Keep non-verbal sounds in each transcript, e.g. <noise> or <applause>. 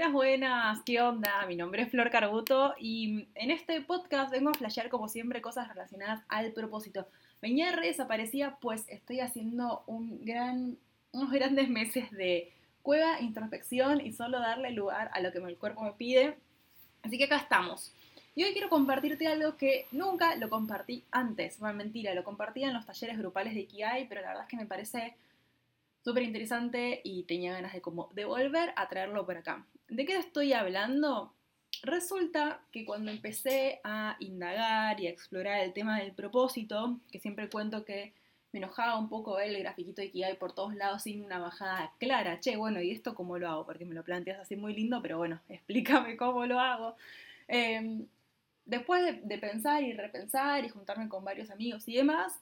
Buenas, buenas, ¿qué onda? Mi nombre es Flor Carbuto y en este podcast vengo a flashear como siempre cosas relacionadas al propósito. Venía re desaparecida pues estoy haciendo un gran, unos grandes meses de cueva, introspección y solo darle lugar a lo que el cuerpo me pide. Así que acá estamos. Y hoy quiero compartirte algo que nunca lo compartí antes. Bueno, mentira, lo compartía en los talleres grupales de Ikigai, pero la verdad es que me parece súper interesante y tenía ganas de como de volver a traerlo por acá. ¿De qué estoy hablando? Resulta que cuando empecé a indagar y a explorar el tema del propósito, que siempre cuento que me enojaba un poco el grafiquito de hay por todos lados sin una bajada clara. Che, bueno, ¿y esto cómo lo hago? Porque me lo planteas así muy lindo, pero bueno, <laughs> explícame cómo lo hago. Em, después de, pensar y repensar y juntarme con varios amigos y demás,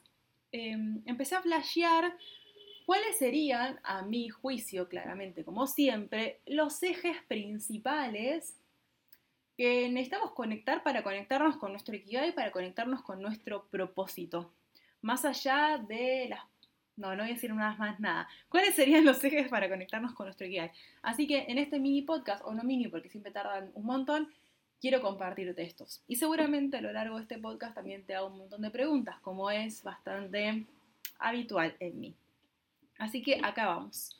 em, empecé a flashear cuáles serían, a mi juicio, claramente, como siempre, los ejes principales que necesitamos conectar para conectarnos con nuestro Ikigai, para conectarnos con nuestro propósito. Más allá de las... No, no voy a decir nada más nada. ¿Cuáles serían los ejes para conectarnos con nuestro Ikigai? Así que en este mini podcast, o no mini porque siempre tardan un montón, quiero compartirte estos. Y seguramente a lo largo de este podcast también te hago un montón de preguntas, como es bastante habitual en mí. Así que acá vamos.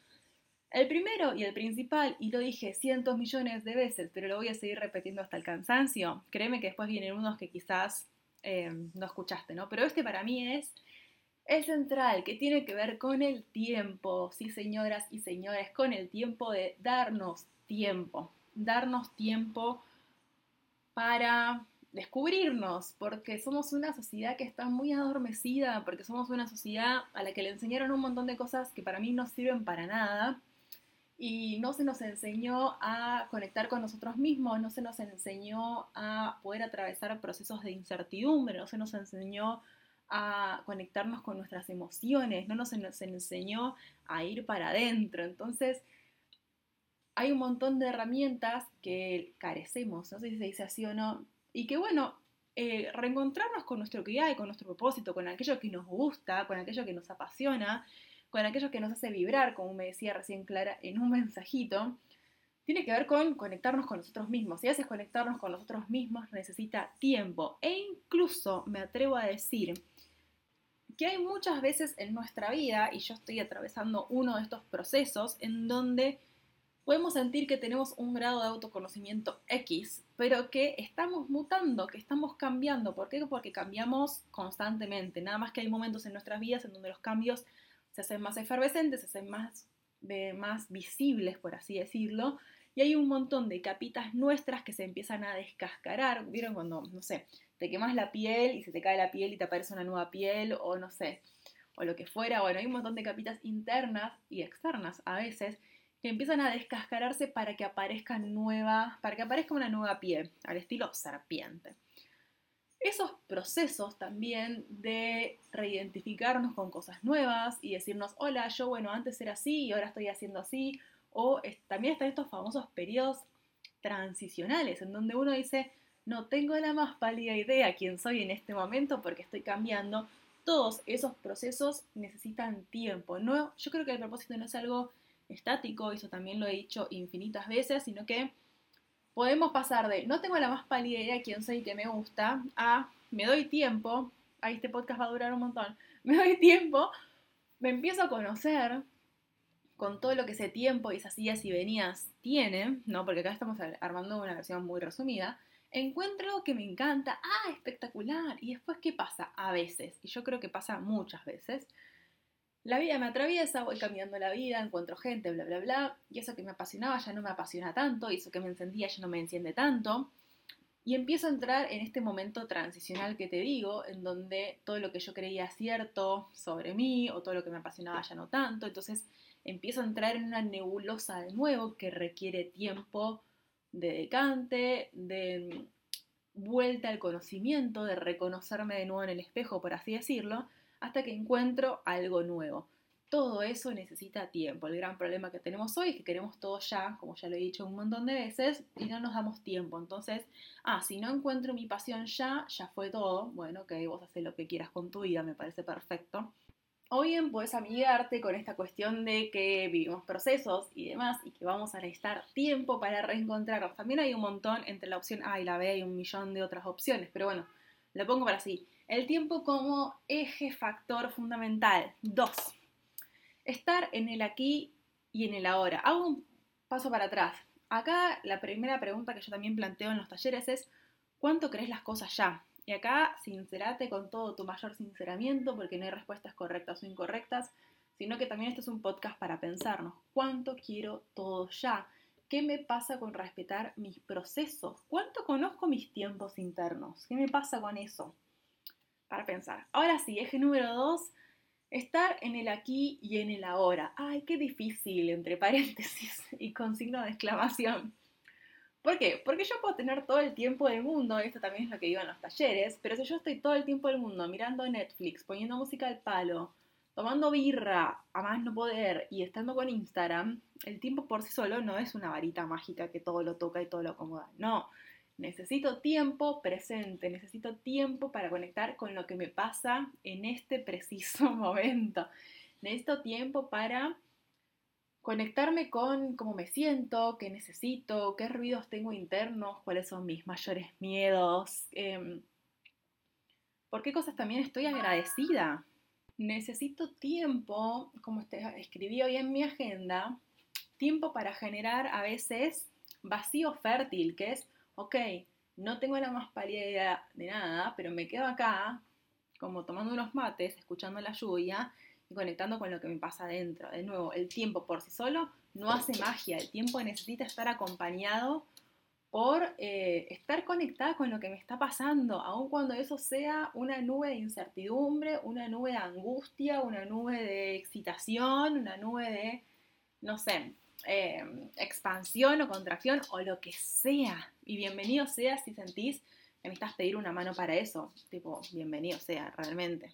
El primero y el principal, y lo dije cientos millones de veces, pero lo voy a seguir repitiendo hasta el cansancio, créeme que después vienen unos que quizás eh, no escuchaste, ¿no? Pero este para mí es el central, que tiene que ver con el tiempo, sí señoras y señores, con el tiempo de darnos tiempo, darnos tiempo para descubrirnos, porque somos una sociedad que está muy adormecida, porque somos una sociedad a la que le enseñaron un montón de cosas que para mí no sirven para nada y no se nos enseñó a conectar con nosotros mismos, no se nos enseñó a poder atravesar procesos de incertidumbre, no se nos enseñó a conectarnos con nuestras emociones, no nos, nos enseñó a ir para adentro. Entonces, hay un montón de herramientas que carecemos, no sé si se dice así o no, y que bueno, eh, reencontrarnos con nuestro que hay, con nuestro propósito, con aquello que nos gusta, con aquello que nos apasiona, con aquello que nos hace vibrar, como me decía recién Clara en un <laughs> mensajito, tiene que ver con conectarnos con nosotros mismos. Y a veces conectarnos con nosotros mismos necesita tiempo. E incluso me atrevo a decir que hay muchas veces en nuestra vida, y yo estoy atravesando uno de estos procesos, en donde podemos sentir que tenemos un grado de autoconocimiento X, pero que estamos mutando, que estamos cambiando. ¿Por qué? Porque cambiamos constantemente. Nada más que hay momentos en nuestras vidas en donde los cambios se hacen más efervescentes, se hacen más, más visibles, por así decirlo. Y hay un montón de capitas nuestras que se empiezan a descascarar. ¿Vieron cuando, no sé, te quemas la piel y se te cae la piel y te aparece una nueva piel o no sé, o lo que fuera? Bueno, hay un montón de capitas internas y externas a veces que empiezan a descascararse para que aparezca nueva, para que aparezca una nueva piel, al estilo serpiente. Esos procesos también de reidentificarnos con cosas nuevas y decirnos, hola, yo bueno, antes era así y ahora estoy haciendo así, o también están estos famosos periodos transicionales en donde uno dice, no tengo la más pálida idea quién soy en este momento porque estoy cambiando. Todos esos procesos necesitan tiempo. No, yo creo que el propósito no es algo estático, eso también lo he dicho infinitas veces, sino que podemos pasar de no tengo la más pálida idea de quién soy y que me gusta, a me doy tiempo, ahí este podcast va a durar un montón, <laughs> me doy tiempo, me empiezo a conocer con todo lo que ese tiempo y esas ideas y venías tiene, ¿no? Porque acá estamos armando una versión muy resumida, encuentro que me encanta, ah, espectacular, y después, ¿qué pasa? A veces, y yo creo que pasa muchas veces, la vida me atraviesa, voy cambiando la vida, encuentro gente, bla, bla, bla, y eso que me apasionaba ya no me apasiona tanto, y eso que me encendía ya no me enciende tanto. Y empiezo a entrar en este momento transicional que te digo, en donde todo lo que yo creía cierto sobre mí o todo lo que me apasionaba ya no tanto. Entonces empiezo a entrar en una nebulosa de nuevo que requiere tiempo de decante, de vuelta al conocimiento, de reconocerme de nuevo en el espejo, por así decirlo hasta que encuentro algo nuevo. Todo eso necesita tiempo. El gran problema que tenemos hoy es que queremos todo ya, como ya lo he dicho un montón de veces, y no nos damos tiempo. Entonces, ah, si no encuentro mi pasión ya, ya fue todo. Bueno, que vos haces lo que quieras con tu vida, me parece perfecto. O bien puedes amigarte con esta cuestión de que vivimos procesos y demás y que vamos a necesitar tiempo para reencontrarnos. También hay un montón entre la opción A y la B, hay un millón de otras opciones, pero bueno, lo pongo para así. El tiempo como eje factor fundamental. Dos, estar en el aquí y en el ahora. Hago un paso para atrás. Acá la primera pregunta que yo también planteo en los talleres es, ¿cuánto crees las cosas ya? Y acá, sincerate con todo tu mayor sinceramiento, porque no hay respuestas correctas o incorrectas, sino que también este es un podcast para pensarnos, ¿cuánto quiero todo ya? ¿Qué me pasa con respetar mis procesos? ¿Cuánto conozco mis tiempos internos? ¿Qué me pasa con eso? Para pensar. Ahora sí, eje número dos, Estar en el aquí y en el ahora. Ay, qué difícil, entre paréntesis y con signo de exclamación. ¿Por qué? Porque yo puedo tener todo el tiempo del mundo, esto también es lo que digo en los talleres, pero si yo estoy todo el tiempo del mundo mirando Netflix, poniendo música al palo, tomando birra a más no poder y estando con Instagram, el tiempo por sí solo no es una varita mágica que todo lo toca y todo lo acomoda. No, Necesito tiempo presente, necesito tiempo para conectar con lo que me pasa en este preciso <laughs> momento. Necesito tiempo para conectarme con cómo me siento, qué necesito, qué ruidos tengo internos, cuáles son mis mayores miedos, em, por qué cosas también estoy agradecida. Necesito tiempo, como escribí hoy en mi agenda, tiempo para generar a veces vacío fértil, que es ok, no tengo la más pálida de nada, pero me quedo acá, como tomando unos mates, escuchando la lluvia y conectando con lo que me pasa adentro. De nuevo, el tiempo por sí solo no hace magia, el tiempo necesita estar acompañado por eh, estar conectada con lo que me está pasando, aun cuando eso sea una nube de incertidumbre, una nube de angustia, una nube de excitación, una nube de, no sé, Em, expansión o contracción o lo que sea. Y bienvenido sea si sentís que necesitas pedir una mano para eso. Tipo, bienvenido sea, realmente.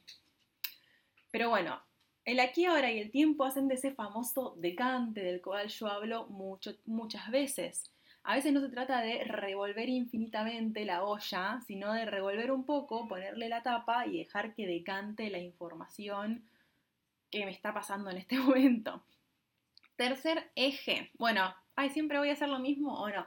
Pero bueno, el aquí, ahora y el tiempo hacen de ese famoso decante del cual yo hablo mucho, muchas veces. A veces no se trata de revolver infinitamente la olla, sino de revolver un poco, ponerle la tapa y dejar que decante la información que me está pasando en este <laughs> momento. Tercer eje. Bueno, ay, siempre voy a hacer lo mismo o no.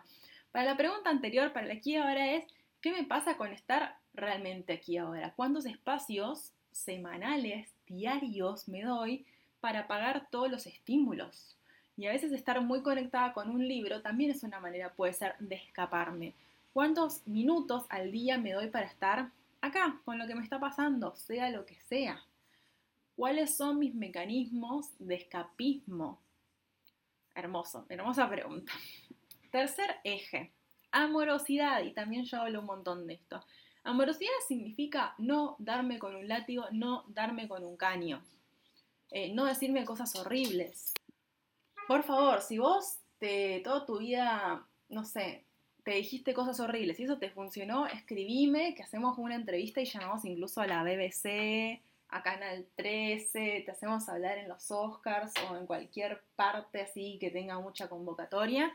Para la pregunta anterior, para el aquí ahora es, ¿qué me pasa con estar realmente aquí ahora? ¿Cuántos espacios semanales, diarios me doy para pagar todos los estímulos? Y a veces estar muy conectada con un libro también es una manera, puede ser, de escaparme. ¿Cuántos minutos al día me doy para estar acá, con lo que me está pasando, sea lo que sea? ¿Cuáles son mis mecanismos de escapismo? Hermoso, hermosa pregunta. Tercer eje, amorosidad, y también yo hablo un montón de esto. Amorosidad significa no darme con un látigo, no darme con un caño, eh, no decirme cosas horribles. Por favor, si vos te, toda tu vida, no sé, te dijiste cosas horribles y eso te funcionó, escribime que hacemos una entrevista y llamamos incluso a la BBC, a Canal 13, te hacemos hablar en los Oscars o en cualquier parte así que tenga mucha convocatoria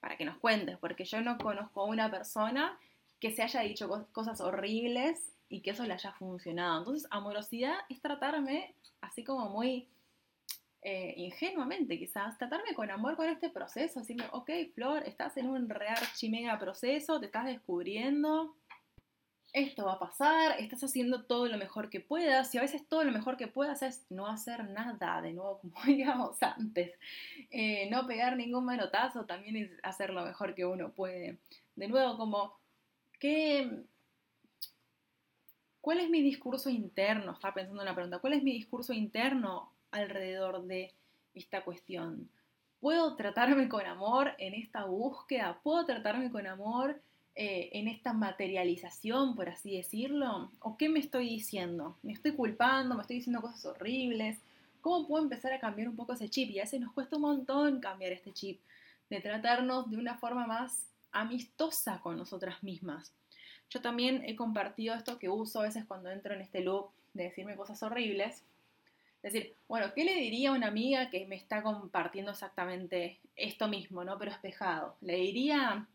para que nos cuentes, porque yo no conozco a una persona que se haya dicho cosas horribles y que eso le haya funcionado. Entonces, amorosidad es tratarme así como muy eh, ingenuamente, quizás, tratarme con amor con este proceso, decirme, ok, Flor, estás en un real mega proceso, te estás descubriendo, esto va a pasar, estás haciendo todo lo mejor que puedas, y a veces todo lo mejor que puedas es no hacer nada, de nuevo, <laughs> como digamos antes, eh, no pegar ningún manotazo también es hacer lo mejor que uno puede. De nuevo, como, ¿qué, ¿cuál es mi discurso interno? Estaba pensando en una pregunta, ¿cuál es mi discurso interno alrededor de esta cuestión? ¿Puedo tratarme con amor en esta búsqueda? ¿Puedo tratarme con amor? Eh, en esta materialización, por así decirlo? ¿O qué me estoy diciendo? ¿Me estoy culpando? ¿Me estoy diciendo cosas horribles? ¿Cómo puedo empezar a cambiar un poco ese chip? Y a veces nos cuesta un montón cambiar este chip, de tratarnos de una forma más amistosa con nosotras mismas. Yo también he compartido esto que uso a veces cuando entro en este loop de decirme cosas horribles. Es decir, bueno, ¿qué le diría a una amiga que me está compartiendo exactamente esto mismo, ¿no? Pero espejado. Le diría,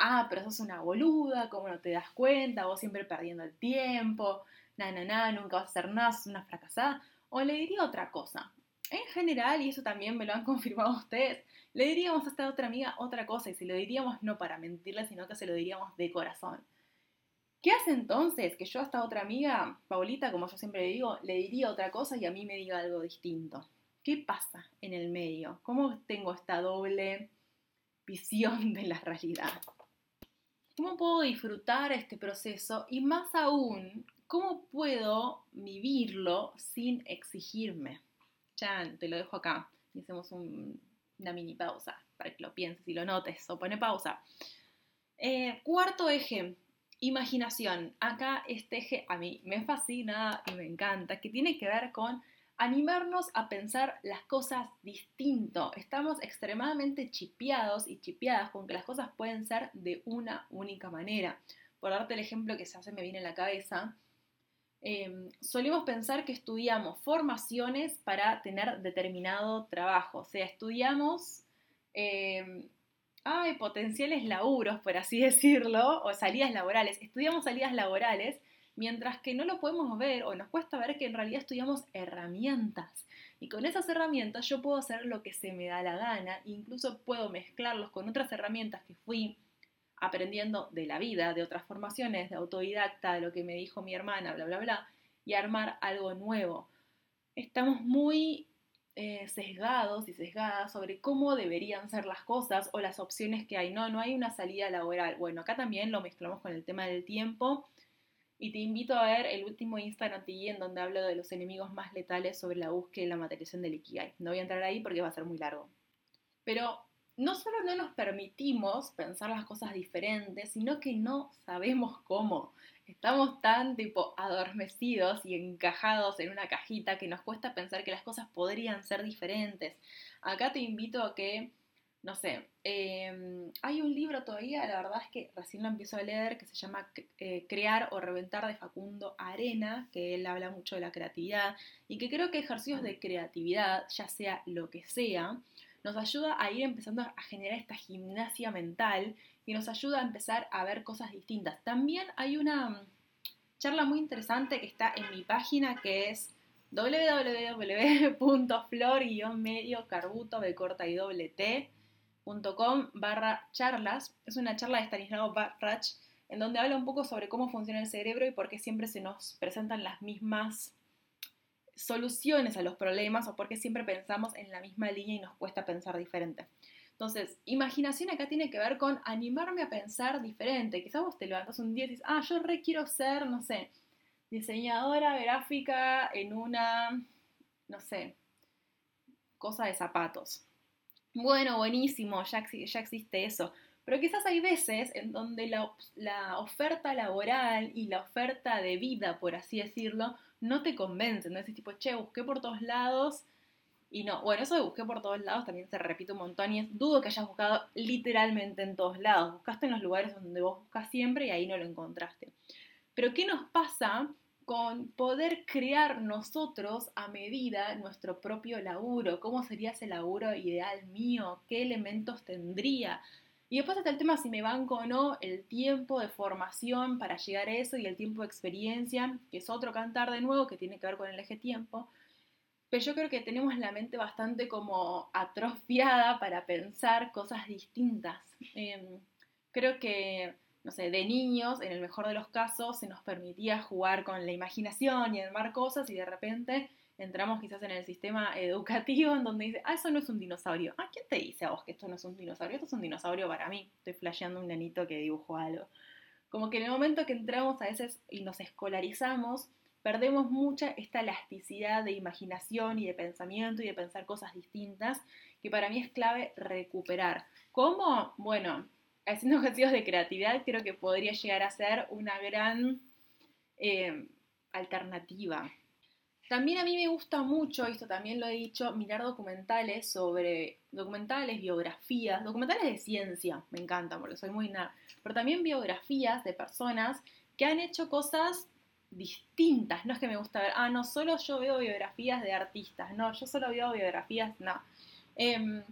ah, pero sos una boluda, ¿cómo no te das cuenta? Vos siempre perdiendo el tiempo, na, na, nunca vas a hacer nada, sos una fracasada. o le diría otra cosa. En general, y eso también me lo han <laughs> confirmado ustedes, le diríamos a esta otra amiga otra cosa y se lo diríamos no para mentirle, sino que se lo diríamos de corazón. ¿Qué hace entonces que yo a esta otra amiga, Paulita, como yo siempre le digo, le diría otra cosa y a mí me diga algo distinto? ¿Qué pasa en el medio? ¿Cómo tengo esta doble visión de la realidad? ¿Cómo puedo disfrutar este proceso? Y más aún, ¿cómo puedo vivirlo sin exigirme? Chan, te lo dejo acá y hacemos una mini pausa para que lo pienses y lo notes o pone pausa. Eh, cuarto eje, imaginación. Acá este eje a mí me fascina y me encanta, que tiene que ver con animarnos a pensar las cosas distinto. Estamos extremadamente chipeados y chipeadas con que las cosas pueden ser de una única manera. Por darte el ejemplo que se me viene en la cabeza, em, solemos pensar que estudiamos formaciones para tener determinado trabajo. O sea, estudiamos em, potenciales laburos, por así <laughs> decirlo, o salidas laborales. Estudiamos salidas laborales mientras que no lo podemos ver o nos cuesta ver que en realidad estudiamos herramientas. Y con esas herramientas yo puedo hacer lo que se me da la gana, incluso puedo mezclarlos con otras herramientas que fui aprendiendo de la vida, de otras formaciones, de autodidacta, de lo que me dijo mi hermana, bla, bla, bla, y armar algo nuevo. Estamos muy eh, sesgados y sesgadas sobre cómo deberían ser las cosas o las opciones que hay. No, no hay una salida laboral. Bueno, acá también lo mezclamos con el tema del tiempo y te invito a ver el último Instagram TV en donde hablo de los enemigos más letales sobre la búsqueda y la materialización del Ikigai. No voy a entrar ahí porque va a ser muy largo. Pero no solo no nos permitimos pensar las cosas diferentes, sino que no sabemos cómo. Estamos tan tipo adormecidos y encajados en una cajita que nos cuesta pensar que las cosas podrían ser diferentes. Acá te invito a que no sé, em, hay un libro todavía, la verdad es que recién lo empiezo a leer, que se llama eh, Crear o Reventar de Facundo Arena, que él habla mucho de la creatividad y que creo que ejercicios de creatividad, ya sea lo que sea, nos ayuda a ir empezando a generar esta gimnasia mental y nos ayuda a empezar a ver cosas distintas. También hay una charla muy interesante que está en mi página que es www.flor-medio carbuto de corta y doble t com barra charlas. Es una charla de Stanislao Barrach en donde habla un poco sobre cómo funciona el cerebro y por qué siempre se nos presentan las mismas soluciones a los problemas o por qué siempre pensamos en la misma línea y nos cuesta pensar diferente. Entonces, imaginación acá tiene que ver con animarme a pensar diferente. Quizás vos te levantas un día y dices, ah, yo re quiero ser, no sé, diseñadora gráfica en una, no sé, cosa de zapatos bueno, buenísimo, ya, existe eso. Pero quizás hay veces en donde la, oferta laboral y la oferta de vida, por así decirlo, no te convencen. ¿no? Es tipo, che, busqué por todos lados y no. Bueno, eso de busqué por todos lados también se repite un montón y es, dudo que hayas buscado literalmente en todos lados. Buscaste en los lugares donde vos buscas siempre y ahí no lo encontraste. Pero ¿qué nos pasa con poder crear nosotros a medida nuestro propio laburo, cómo sería ese laburo ideal mío, qué elementos tendría. Y después está el tema si me banco o no, el tiempo de formación para llegar a eso y el tiempo de experiencia, que es otro cantar de nuevo que tiene que ver con el eje tiempo. Pero yo creo que tenemos la mente bastante como atrofiada para pensar cosas distintas. Em, creo que no sé, de niños, en el mejor de los casos, se nos permitía jugar con la imaginación y armar cosas y de repente entramos quizás en el sistema <laughs> educativo en donde dice, ah, eso no es un dinosaurio. Ah, ¿quién te dice a vos que esto no es un dinosaurio? Esto es un dinosaurio para mí. Estoy flasheando un nenito que dibujó algo. Como que en el momento que entramos a veces y nos escolarizamos, perdemos mucha esta elasticidad de imaginación y de pensamiento y de pensar cosas distintas, que para mí es clave recuperar. ¿Cómo? Bueno, haciendo <laughs> ejercicios de creatividad creo que podría llegar a ser una gran eh, alternativa. También a mí me gusta mucho, esto también lo he dicho, mirar documentales sobre documentales, biografías, documentales de ciencia, me encantan porque soy muy nada, pero también biografías de personas que han hecho cosas distintas, no es que me gusta ver, ah, no, solo yo veo biografías de artistas, no, yo solo veo biografías, no. Em,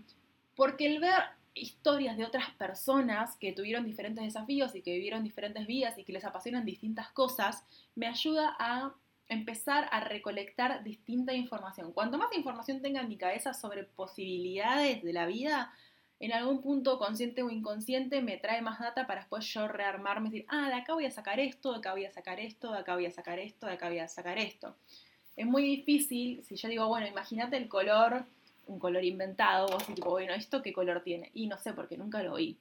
porque el ver historias de otras personas que tuvieron diferentes desafíos y que vivieron diferentes vidas y que les apasionan distintas cosas, me ayuda a empezar a recolectar distinta información. Cuanto más información tenga en mi cabeza sobre posibilidades de la vida, en algún punto consciente o inconsciente me trae más data para después yo rearmarme y decir, ah, de acá voy a sacar esto, de acá voy a sacar esto, de acá voy a sacar esto, de acá voy a sacar esto. Es muy difícil, si yo digo, bueno, imagínate el color, un color inventado, vos tipo, bueno, ¿esto qué color tiene? Y no sé, porque nunca lo oí.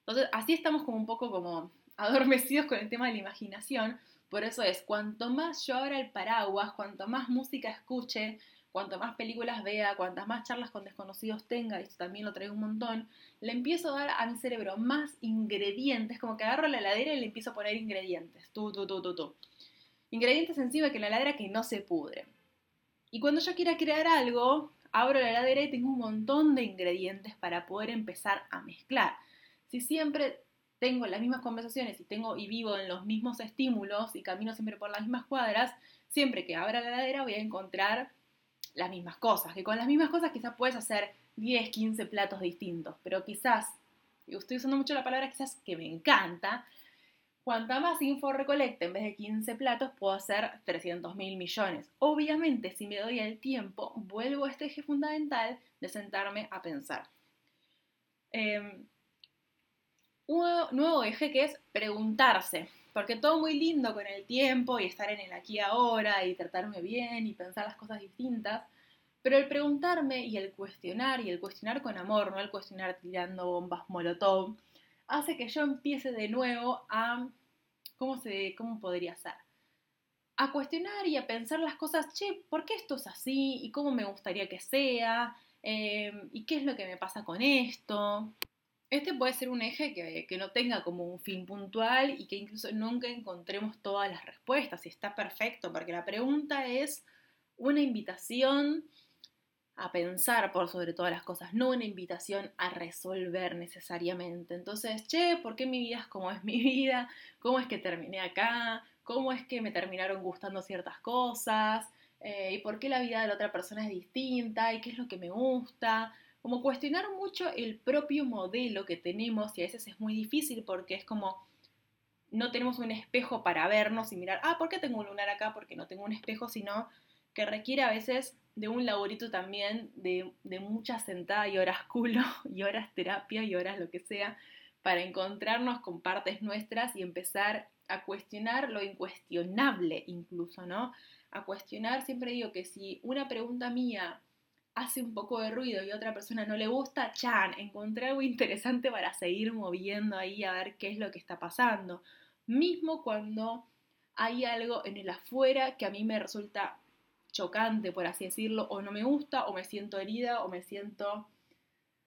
Entonces, así estamos como un poco como adormecidos con el tema de la imaginación. Por eso es, cuanto más yo abra el paraguas, cuanto más música escuche, cuanto más películas vea, cuantas más charlas con desconocidos tenga, y esto también lo traigo un montón, le empiezo a dar a mi cerebro más ingredientes, como que agarro la heladera y le empiezo a poner ingredientes, tú, tú, tú, tú, tú. Ingredientes encima que la heladera que no se pudre. Y cuando yo quiera crear algo, abro la heladera y tengo un montón de ingredientes para poder empezar a mezclar. Si siempre tengo las mismas conversaciones y tengo y vivo en los mismos estímulos y camino siempre por las mismas cuadras, siempre que abra la heladera voy a encontrar las mismas cosas, que con las mismas cosas quizás puedes hacer 10, 15 platos distintos, pero quizás, y estoy usando mucho la palabra quizás que me encanta, cuanta más info recolecte en vez de 15 platos, puedo hacer 300 mil millones. Obviamente, si me doy el tiempo, vuelvo a este eje fundamental de sentarme a pensar. Em, un nuevo eje que es preguntarse. Porque todo muy lindo con el tiempo y estar en el aquí ahora y tratarme bien y pensar las cosas distintas, pero el preguntarme y el cuestionar y el cuestionar con amor, no el cuestionar tirando bombas molotov, hace que yo empiece de nuevo a, ¿cómo, se, cómo podría ser? A cuestionar y a pensar las cosas, che, ¿por qué esto es así? ¿Y cómo me gustaría que sea? Eh, ¿Y qué es lo que me pasa con esto? Este puede ser un eje que, no tenga como un fin puntual y que incluso nunca encontremos todas las respuestas y está perfecto porque la pregunta es una invitación a pensar por sobre todas las cosas, no una invitación a resolver necesariamente. Entonces, che, ¿por qué mi vida es como es mi vida? ¿Cómo es que terminé acá? ¿Cómo es que me terminaron gustando ciertas cosas? Eh, ¿Y por qué la vida de la otra persona es distinta? ¿Y qué es lo que me gusta? como cuestionar mucho el propio modelo que tenemos y a veces es muy difícil porque es como no tenemos un espejo para vernos y mirar, ah, ¿por qué tengo un lunar acá? Porque no tengo un espejo, sino que requiere a veces de un laborito también de, mucha sentada y horas culo <laughs> y horas terapia y horas lo que sea para encontrarnos con partes nuestras y empezar a cuestionar lo incuestionable incluso, ¿no? A cuestionar, siempre digo que si una pregunta mía hace un poco de ruido y a otra persona no le gusta, chan, encontré algo interesante para seguir moviendo ahí a ver qué es lo que está pasando. Mismo cuando hay algo en el afuera que a mí me resulta chocante, por así decirlo, o no me gusta, o me siento herida, o me siento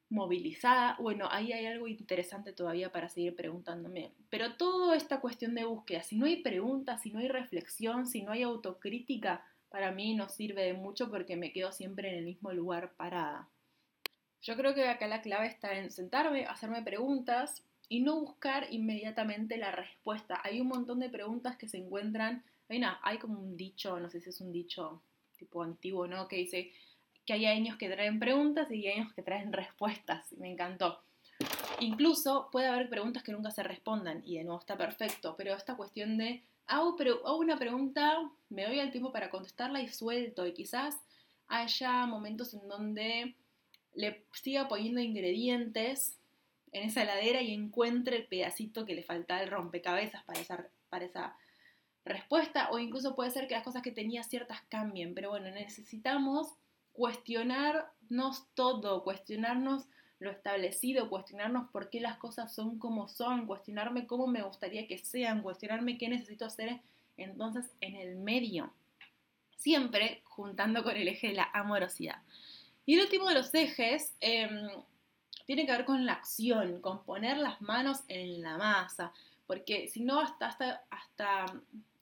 movilizada. Bueno, ahí hay algo interesante todavía para seguir preguntándome. Pero toda esta cuestión de búsqueda, si no hay preguntas, si no hay reflexión, si no hay autocrítica, para mí no sirve de mucho porque me quedo siempre en el mismo lugar parada. Yo creo que acá la clave está en sentarme, hacerme preguntas y no buscar inmediatamente la respuesta. Hay un montón de preguntas que se encuentran, hay, hay como un dicho, no sé si es un dicho tipo antiguo, ¿no? Que dice que hay años que traen preguntas y años que traen respuestas. Me encantó. Incluso puede haber preguntas que nunca se respondan y de nuevo está perfecto, pero esta cuestión de hago, una pregunta, me doy el tiempo para contestarla y suelto. Y quizás haya momentos en donde le siga poniendo ingredientes en esa heladera y encuentre el pedacito que le falta el rompecabezas para esa, para esa respuesta. O incluso puede ser que las cosas que tenía ciertas cambien. Pero bueno, necesitamos cuestionarnos todo, cuestionarnos lo establecido, cuestionarnos por qué las cosas son como son, cuestionarme cómo me gustaría que sean, cuestionarme qué necesito hacer entonces en el medio. Siempre juntando con el eje de la amorosidad. Y el último de los ejes em, tiene que ver con la acción, con poner las manos en la masa, porque si no, hasta, hasta, hasta,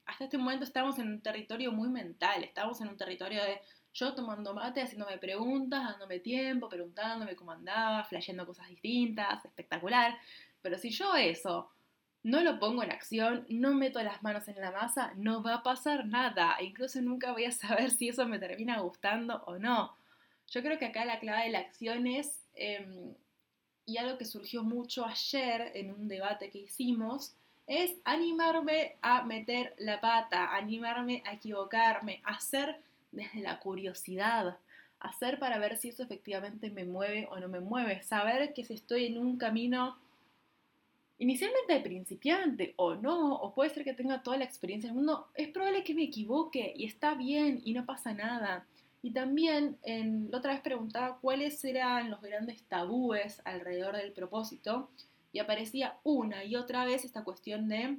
hasta este momento estamos en un territorio muy mental, estamos en un territorio de yo tomando mate, haciéndome preguntas, dándome tiempo, preguntándome cómo andaba, flasheando cosas distintas, espectacular. Pero si yo eso no lo pongo en acción, no meto las manos en la masa, no va a pasar nada. E incluso nunca voy a saber si eso me termina gustando o no. Yo creo que acá la clave de la acción es, em, y algo que surgió mucho ayer en un debate que hicimos, es animarme a meter la pata, animarme a equivocarme, hacer desde la curiosidad, hacer para ver si eso efectivamente me mueve o no me mueve, saber que si estoy en un camino inicialmente de principiante o no, o puede ser que tenga toda la experiencia del mundo, es probable que me equivoque y está bien y no pasa nada. Y también la otra vez preguntaba cuáles eran los grandes tabúes alrededor del propósito y aparecía una y otra vez esta cuestión de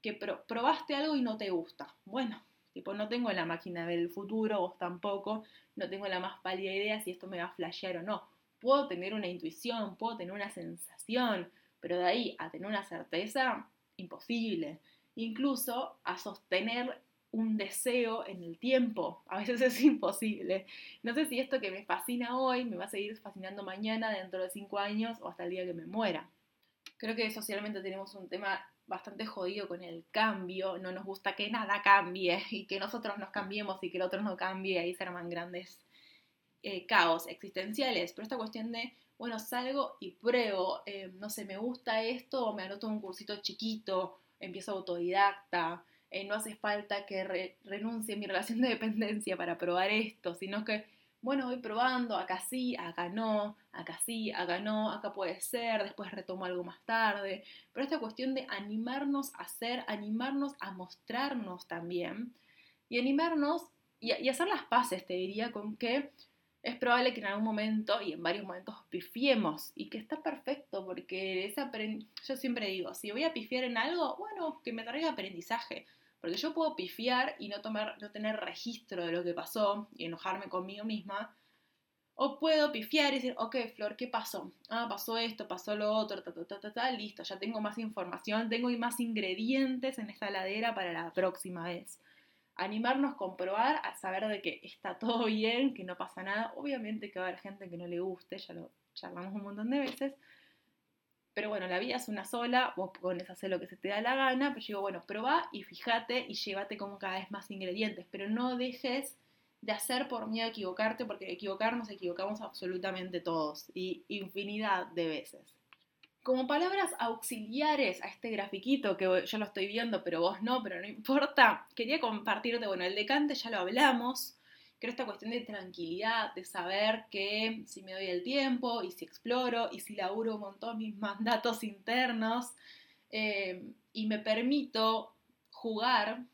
que probaste algo y no te gusta. Bueno, tipo no tengo la máquina del futuro, vos tampoco, no tengo la más pálida idea si esto me va a flashear o no. Puedo tener una intuición, puedo tener una sensación, pero de ahí a tener una certeza, imposible. Incluso a sostener un deseo en el tiempo, a veces <laughs> es imposible. No sé si esto que me fascina hoy me va a seguir fascinando mañana, dentro de cinco años o hasta el día que me muera. Creo que socialmente tenemos un tema bastante jodido con el cambio, no nos gusta que nada cambie <laughs> y que nosotros nos cambiemos y que el otro no cambie, ahí se arman grandes eh, caos existenciales, pero esta cuestión de bueno, salgo y pruebo, eh, no sé, me gusta esto, me anoto un cursito chiquito, empiezo autodidacta, eh, no hace falta que renuncie a mi <laughs> relación de dependencia para probar esto, sino que, bueno, voy probando, acá sí, acá no, acá sí, acá no, acá puede ser, después retomo algo más tarde, pero esta cuestión de animarnos a hacer, animarnos a mostrarnos también, y animarnos y, hacer las paces, te diría, con que es probable que en algún momento y en varios momentos pifiemos y que está perfecto porque esa yo siempre digo, si voy a pifiar en algo, bueno, que me traiga aprendizaje, porque yo puedo pifiar y no, tomar, no tener registro de lo que pasó y enojarme conmigo misma, o puedo pifiar y decir, ok, Flor, ¿qué pasó? Ah, pasó esto, pasó lo otro, ta, ta, ta, ta, listo, ya tengo más información, tengo más ingredientes en esta ladera para la próxima vez animarnos, comprobar, a saber de que está todo <laughs> bien, que no pasa nada. Obviamente que va a haber gente que no le guste, ya lo charlamos un montón de veces. Pero bueno, la vida es una sola, vos pones a hacer lo que se te da la gana, pero yo digo, bueno, probá y fíjate y llévate como cada vez más ingredientes, pero no dejes de hacer por miedo a equivocarte, porque equivocarnos equivocamos absolutamente todos y infinidad de veces. Como palabras auxiliares a este grafiquito que yo lo estoy viendo, pero vos no, pero no importa, quería compartirte, bueno, el decante ya lo hablamos, creo esta cuestión de tranquilidad, de saber que si me doy el tiempo y si exploro y si laburo un montón mis <laughs> mandatos internos eh, y me permito jugar,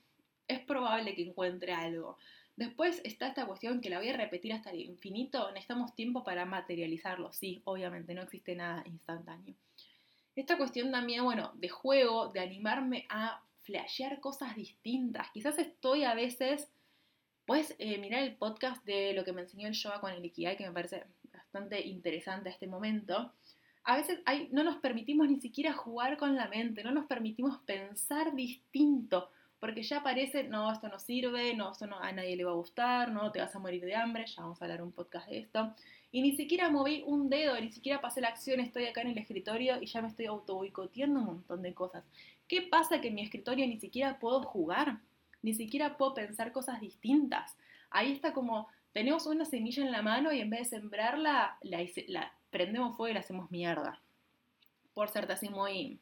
es probable que encuentre algo. Después está esta cuestión que la voy a repetir hasta el infinito, necesitamos tiempo para materializarlo, sí, obviamente, no existe nada instantáneo. Esta cuestión también, bueno, de juego, de animarme a flashear cosas distintas. Quizás estoy a veces, puedes eh, mirar el podcast de lo que me enseñó el yoga con el Ikigai, que me parece bastante interesante a este momento. A veces no nos permitimos ni siquiera jugar con la mente, no nos permitimos pensar distinto, porque ya parece, no, esto no sirve, no, esto no, a nadie le va a gustar, no, te vas a morir de hambre, ya vamos a hablar un podcast de esto y ni siquiera moví un dedo, ni siquiera pasé la acción, estoy acá en el escritorio y ya me estoy auto un montón de cosas. ¿Qué pasa que en mi escritorio ni siquiera puedo jugar? Ni siquiera puedo pensar cosas distintas. Ahí está como, tenemos una semilla en la mano y en vez de sembrarla, la, prendemos fuego y la hacemos mierda. Por serte así muy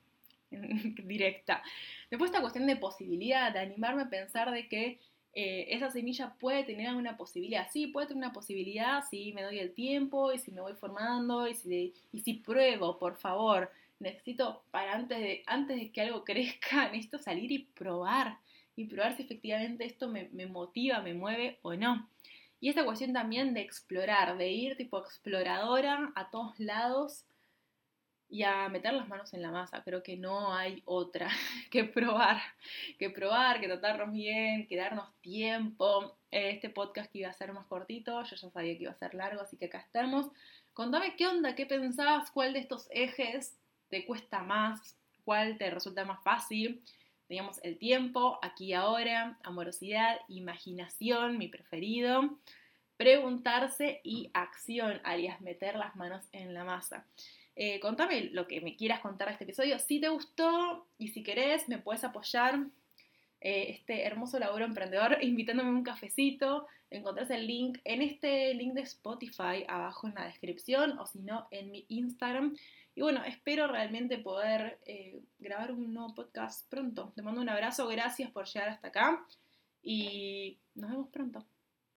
<laughs> directa. Después esta cuestión de posibilidad, de animarme a pensar de que eh, esa semilla puede tener alguna posibilidad. Sí, puede tener una posibilidad si me doy el tiempo y si me voy formando y si, y si pruebo, por favor. Necesito, para antes de, antes de que algo <laughs> crezca, necesito salir y probar. Y probar si efectivamente esto me, me motiva, me mueve o no. Y esta cuestión también de explorar, de ir tipo exploradora a todos lados y a meter las manos en la masa. Creo que no hay otra <laughs> que probar, que probar, que tratarnos bien, que darnos tiempo. Este podcast que iba a ser más cortito, yo ya sabía que iba a ser largo, así que acá estamos. Contame qué onda, qué pensás, cuál de estos ejes te cuesta más, cuál te resulta más fácil. Teníamos el tiempo, aquí y ahora, amorosidad, imaginación, mi preferido, preguntarse y acción, alias meter las manos en la masa. Eh, contame lo que me quieras contar de este episodio. Si te gustó y si querés, me puedes apoyar eh, este hermoso laburo emprendedor <laughs> invitándome a un cafecito. Encontrás el link en este link de Spotify abajo en la descripción o si no en mi Instagram. Y bueno, espero realmente poder eh, grabar un nuevo podcast pronto. Te mando un abrazo, gracias por llegar hasta acá y nos vemos pronto.